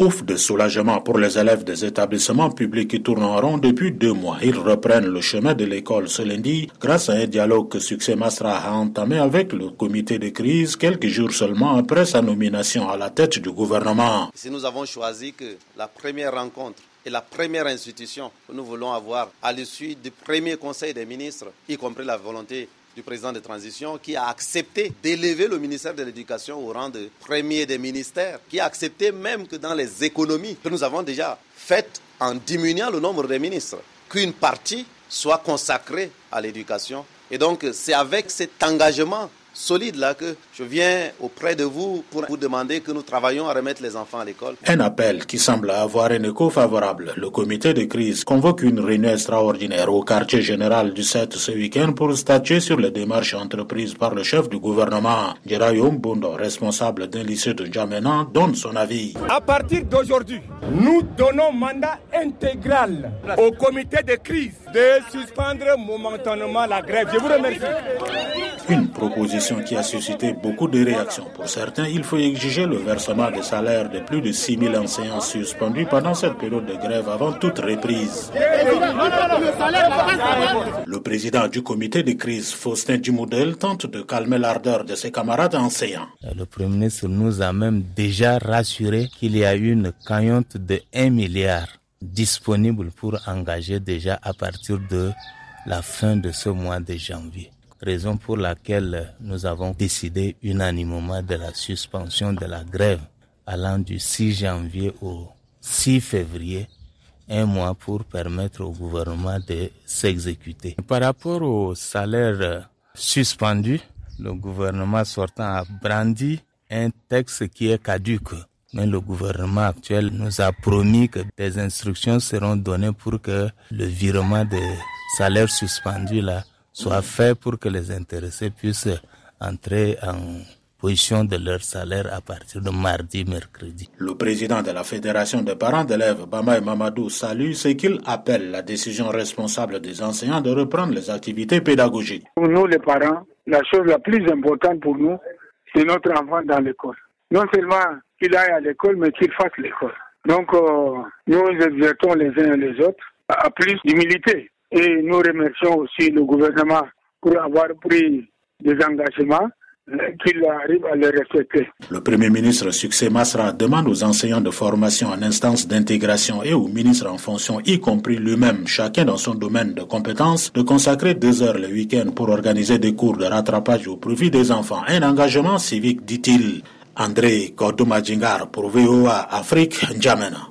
Ouf de soulagement pour les élèves des établissements publics qui tournent en rond depuis deux mois. Ils reprennent le chemin de l'école ce lundi grâce à un dialogue que Succès Mastra a entamé avec le comité de crise quelques jours seulement après sa nomination à la tête du gouvernement. Si nous avons choisi que la première rencontre et la première institution que nous voulons avoir à l'issue du premier conseil des ministres, y compris la volonté du président de transition qui a accepté d'élever le ministère de l'Éducation au rang de premier des ministères, qui a accepté même que dans les économies que nous avons déjà faites en diminuant le nombre des ministres, qu'une partie soit consacrée à l'éducation. Et donc c'est avec cet engagement solide là que je viens auprès de vous pour vous demander que nous travaillons à remettre les enfants à l'école. Un appel qui semble avoir un écho favorable. Le comité de crise convoque une réunion extraordinaire au quartier général du 7 ce week-end pour statuer sur les démarches entreprises par le chef du gouvernement. Jérayom Bondo, responsable d'un lycée de Djamena, donne son avis. À partir d'aujourd'hui, nous donnons mandat intégral au comité de crise de suspendre momentanément la grève. Je vous remercie. Une proposition qui a suscité beaucoup de réactions. Pour certains, il faut exiger le versement des salaires de plus de 6 000 enseignants suspendus pendant cette période de grève avant toute reprise. Le président du comité de crise, Faustin Dumoudel, tente de calmer l'ardeur de ses camarades enseignants. Le Premier ministre nous a même déjà rassuré qu'il y a une cagnotte de 1 milliard disponible pour engager déjà à partir de la fin de ce mois de janvier raison pour laquelle nous avons décidé unanimement de la suspension de la grève allant du 6 janvier au 6 février, un mois pour permettre au gouvernement de s'exécuter. Par rapport au salaire suspendu, le gouvernement sortant a brandi un texte qui est caduque. Mais le gouvernement actuel nous a promis que des instructions seront données pour que le virement des salaires suspendus là soit fait pour que les intéressés puissent entrer en position de leur salaire à partir de mardi, mercredi. Le président de la Fédération des parents d'élèves, Bamaï Mamadou, salue ce qu'il appelle la décision responsable des enseignants de reprendre les activités pédagogiques. Pour nous, les parents, la chose la plus importante pour nous, c'est notre enfant dans l'école. Non seulement qu'il aille à l'école, mais qu'il fasse l'école. Donc, euh, nous exerçons les uns et les autres à plus d'humilité. Et nous remercions aussi le gouvernement pour avoir pris des engagements euh, qu'il arrive à les respecter. Le Premier ministre Succès Masra demande aux enseignants de formation en instance d'intégration et aux ministres en fonction, y compris lui-même, chacun dans son domaine de compétences, de consacrer deux heures le week-end pour organiser des cours de rattrapage au profit des enfants. Un engagement civique, dit-il. André Kodoumadjingar pour VOA Afrique, N'Djamena.